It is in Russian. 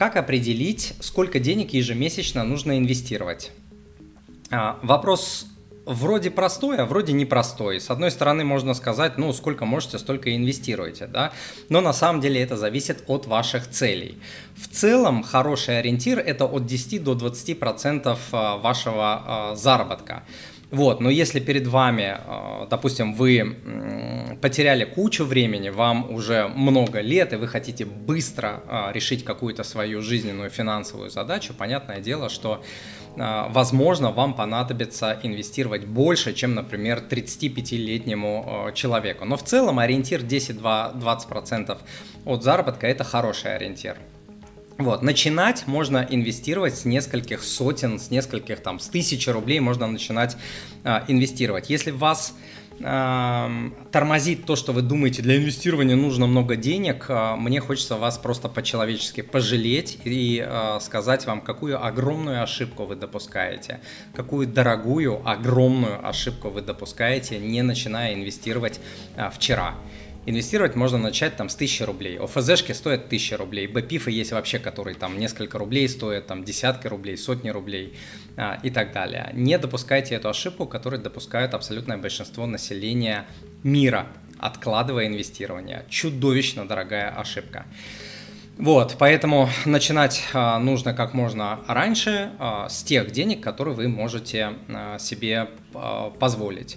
как определить, сколько денег ежемесячно нужно инвестировать? А, вопрос вроде простой, а вроде непростой. С одной стороны, можно сказать, ну, сколько можете, столько и инвестируете, да, но на самом деле это зависит от ваших целей. В целом, хороший ориентир – это от 10 до 20% процентов а, вашего а, заработка. Вот, но если перед вами, допустим, вы потеряли кучу времени, вам уже много лет, и вы хотите быстро решить какую-то свою жизненную финансовую задачу, понятное дело, что а, возможно, вам понадобится инвестировать больше, чем, например, 35-летнему а, человеку. Но в целом ориентир 10-20% от заработка – это хороший ориентир. Вот, начинать можно инвестировать с нескольких сотен, с нескольких там, с тысячи рублей можно начинать а, инвестировать. Если вас тормозит то, что вы думаете, для инвестирования нужно много денег, а, мне хочется вас просто по-человечески пожалеть и а, сказать вам, какую огромную ошибку вы допускаете, какую дорогую, огромную ошибку вы допускаете, не начиная инвестировать а, вчера. Инвестировать можно начать там с 1000 рублей. ОФЗшки стоят 1000 рублей. БПИФы есть вообще, которые там несколько рублей стоят, там десятки рублей, сотни рублей а, и так далее. Не допускайте эту ошибку, которую допускают абсолютное большинство населения мира, откладывая инвестирование. Чудовищно дорогая ошибка. Вот, поэтому начинать а, нужно как можно раньше а, с тех денег, которые вы можете а, себе а, позволить.